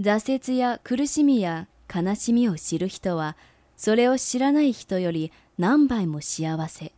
挫折や苦しみや悲しみを知る人は、それを知らない人より何倍も幸せ。